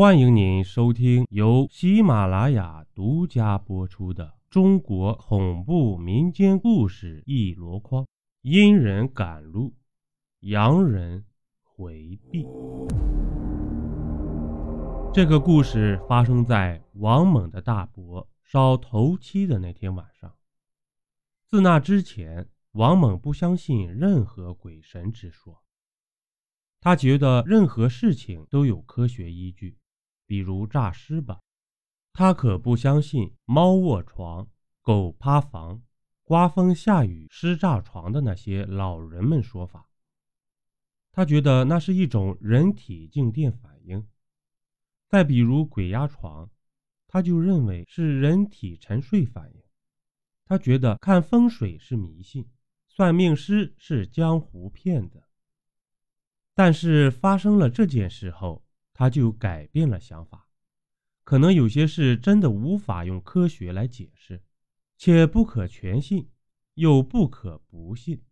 欢迎您收听由喜马拉雅独家播出的中国恐怖民间故事一箩筐，阴人赶路，阳人回避。这个故事发生在王猛的大伯烧头七的那天晚上。自那之前，王猛不相信任何鬼神之说，他觉得任何事情都有科学依据。比如诈尸吧，他可不相信猫卧床、狗趴房、刮风下雨尸炸床的那些老人们说法。他觉得那是一种人体静电反应。再比如鬼压床，他就认为是人体沉睡反应。他觉得看风水是迷信，算命师是江湖骗子。但是发生了这件事后。他就改变了想法，可能有些事真的无法用科学来解释，且不可全信，又不可不信。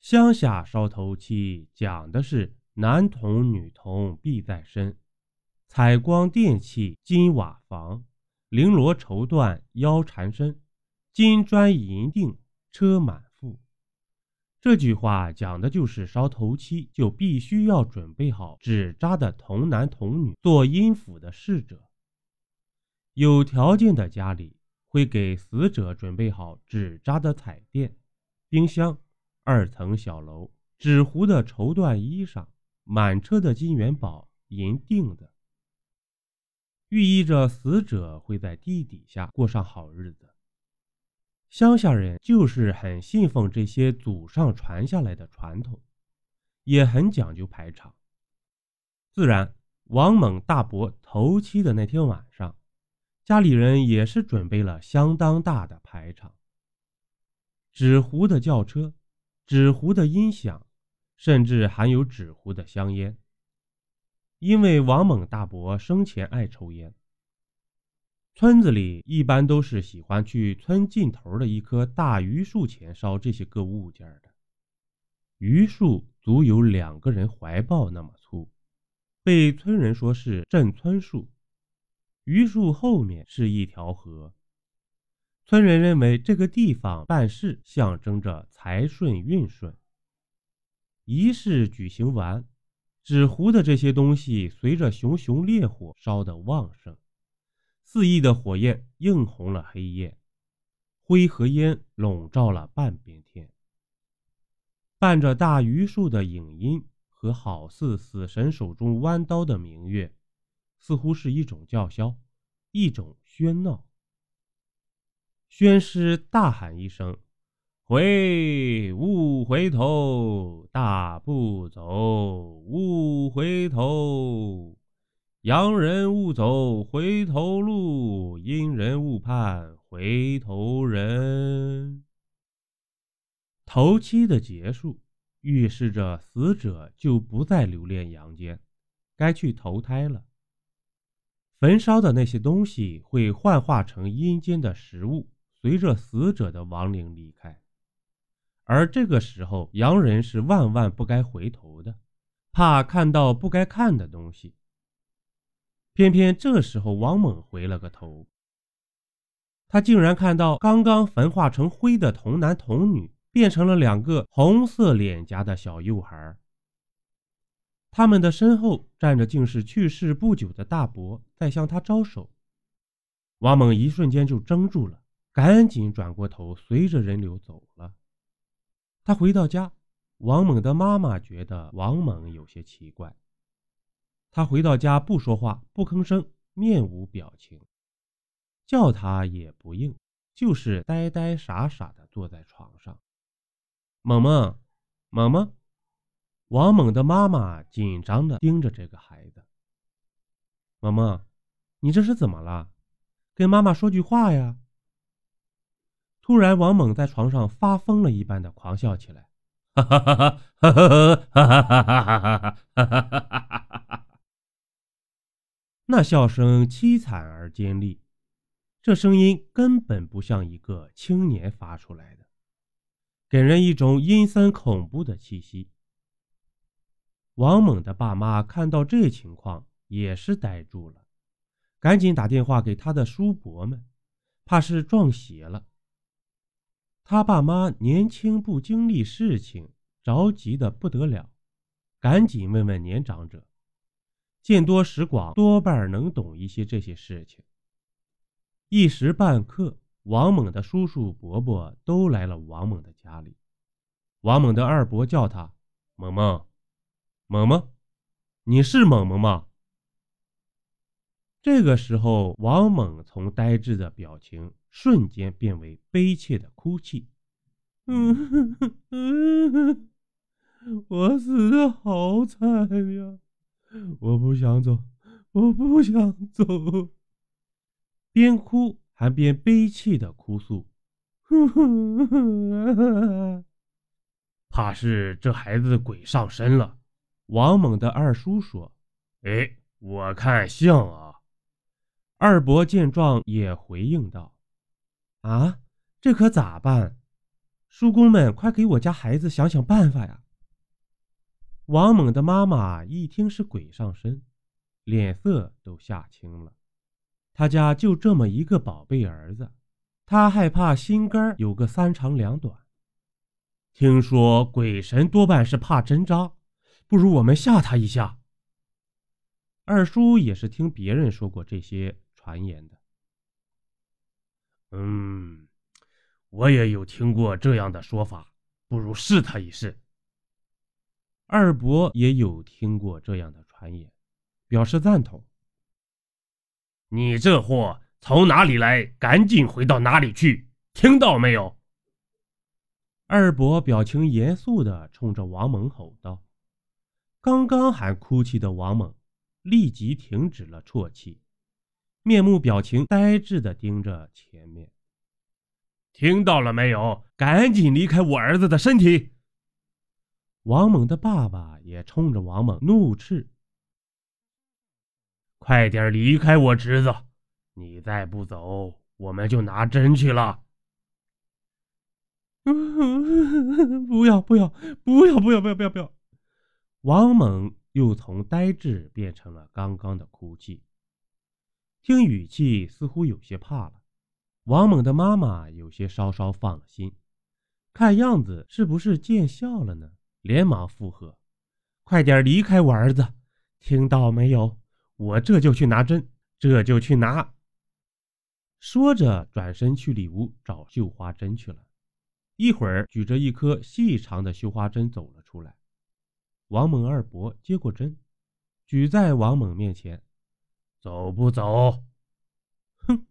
乡下烧头七讲的是男童女童必在身，采光电器金瓦房，绫罗绸缎腰缠身，金砖银锭车满。这句话讲的就是烧头七就必须要准备好纸扎的童男童女做阴府的侍者。有条件的家里会给死者准备好纸扎的彩电、冰箱、二层小楼、纸糊的绸缎衣裳、满车的金元宝、银锭的，寓意着死者会在地底下过上好日子。乡下人就是很信奉这些祖上传下来的传统，也很讲究排场。自然，王猛大伯头七的那天晚上，家里人也是准备了相当大的排场，纸糊的轿车，纸糊的音响，甚至还有纸糊的香烟。因为王猛大伯生前爱抽烟。村子里一般都是喜欢去村尽头的一棵大榆树前烧这些个物件的。榆树足有两个人怀抱那么粗，被村人说是镇村树。榆树后面是一条河，村人认为这个地方办事象征着财顺运顺。仪式举行完，纸糊的这些东西随着熊熊烈火烧得旺盛。肆意的火焰映红了黑夜，灰和烟笼罩了半边天。伴着大榆树的影音和好似死神手中弯刀的明月，似乎是一种叫嚣，一种喧闹。宣师大喊一声：“回，勿回头！大步走，勿回头！”洋人勿走回头路，阴人勿盼回头人。头七的结束，预示着死者就不再留恋阳间，该去投胎了。焚烧的那些东西会幻化成阴间的食物，随着死者的亡灵离开。而这个时候，洋人是万万不该回头的，怕看到不该看的东西。偏偏这时候，王猛回了个头，他竟然看到刚刚焚化成灰的童男童女变成了两个红色脸颊的小幼孩，他们的身后站着竟是去世不久的大伯，在向他招手。王猛一瞬间就怔住了，赶紧转过头，随着人流走了。他回到家，王猛的妈妈觉得王猛有些奇怪。他回到家不说话，不吭声，面无表情，叫他也不应，就是呆呆傻傻的坐在床上。萌萌，萌萌，王猛的妈妈紧张的盯着这个孩子。萌萌，你这是怎么了？跟妈妈说句话呀！突然，王猛在床上发疯了一般的狂笑起来，哈哈哈哈哈哈哈哈哈哈哈哈哈哈！那笑声凄惨而尖利，这声音根本不像一个青年发出来的，给人一种阴森恐怖的气息。王猛的爸妈看到这情况，也是呆住了，赶紧打电话给他的叔伯们，怕是撞邪了。他爸妈年轻不经历事情，着急的不得了，赶紧问问年长者，见多识广，多半能懂一些这些事情。一时半刻，王猛的叔叔伯伯都来了王猛的家里。王猛的二伯叫他：“猛猛，猛猛，你是猛猛吗？”这个时候，王猛从呆滞的表情瞬间变为悲切的哭泣：“嗯哼哼，我死的好惨呀！我不想走，我不想走。”边哭还边悲泣的哭诉：“怕是这孩子鬼上身了。”王猛的二叔说：“哎，我看像啊。”二伯见状也回应道：“啊，这可咋办？叔公们，快给我家孩子想想办法呀！”王猛的妈妈一听是鬼上身，脸色都吓青了。他家就这么一个宝贝儿子，他害怕心肝有个三长两短。听说鬼神多半是怕针扎，不如我们吓他一下。二叔也是听别人说过这些。传言的，嗯，我也有听过这样的说法，不如试他一试。二伯也有听过这样的传言，表示赞同。你这货从哪里来，赶紧回到哪里去，听到没有？二伯表情严肃的冲着王猛吼道。刚刚还哭泣的王猛立即停止了啜泣。面目表情呆滞的盯着前面，听到了没有？赶紧离开我儿子的身体！王猛的爸爸也冲着王猛怒斥：“快点离开我侄子！你再不走，我们就拿针去了！” 不要不要不要不要不要不要不要！王猛又从呆滞变成了刚刚的哭泣。听语气似乎有些怕了，王猛的妈妈有些稍稍放了心，看样子是不是见笑了呢？连忙附和：“快点离开我儿子，听到没有？我这就去拿针，这就去拿。”说着，转身去里屋找绣花针去了。一会儿，举着一颗细长的绣花针走了出来。王猛二伯接过针，举在王猛面前。走不走？哼！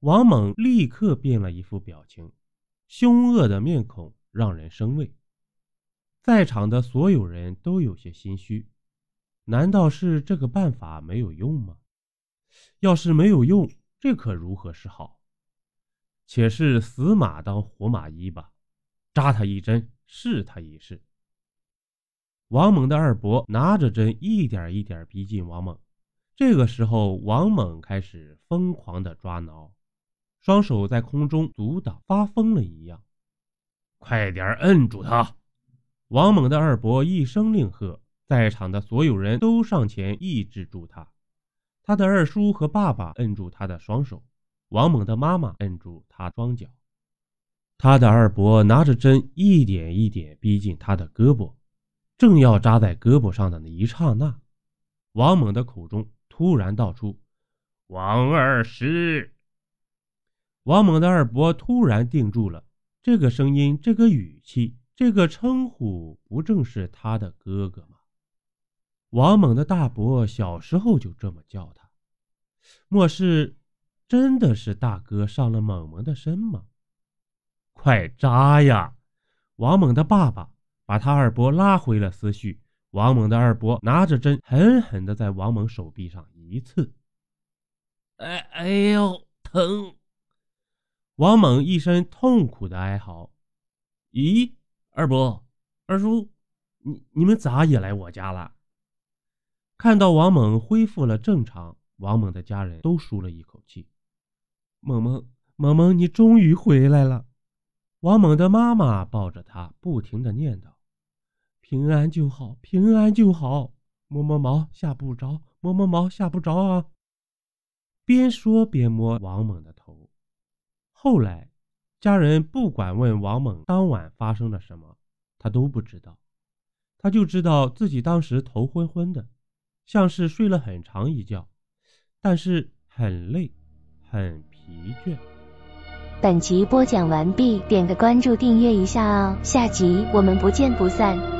王猛立刻变了一副表情，凶恶的面孔让人生畏。在场的所有人都有些心虚，难道是这个办法没有用吗？要是没有用，这可如何是好？且是死马当活马医吧，扎他一针，试他一试。王猛的二伯拿着针，一点一点逼近王猛。这个时候，王猛开始疯狂的抓挠，双手在空中阻挡，发疯了一样。快点摁住他！王猛的二伯一声令喝，在场的所有人都上前抑制住他。他的二叔和爸爸摁住他的双手，王猛的妈妈摁住他双脚。他的二伯拿着针，一点一点逼近他的胳膊，正要扎在胳膊上的那一刹那，王猛的口中。突然道出：“王二师。”王猛的二伯突然定住了，这个声音，这个语气，这个称呼，不正是他的哥哥吗？王猛的大伯小时候就这么叫他，莫是真的是大哥上了猛猛的身吗？快扎呀！王猛的爸爸把他二伯拉回了思绪。王猛的二伯拿着针，狠狠地在王猛手臂上一刺。哎哎呦，疼！王猛一声痛苦的哀嚎。咦，二伯、二叔，你你们咋也来我家了？看到王猛恢复了正常，王猛的家人都舒了一口气。猛猛，猛猛，你终于回来了！王猛的妈妈抱着他，不停的念叨。平安就好，平安就好。摸摸毛吓不着，摸摸毛吓不着啊。边说边摸王猛的头。后来，家人不管问王猛当晚发生了什么，他都不知道，他就知道自己当时头昏昏的，像是睡了很长一觉，但是很累，很疲倦。本集播讲完毕，点个关注，订阅一下哦，下集我们不见不散。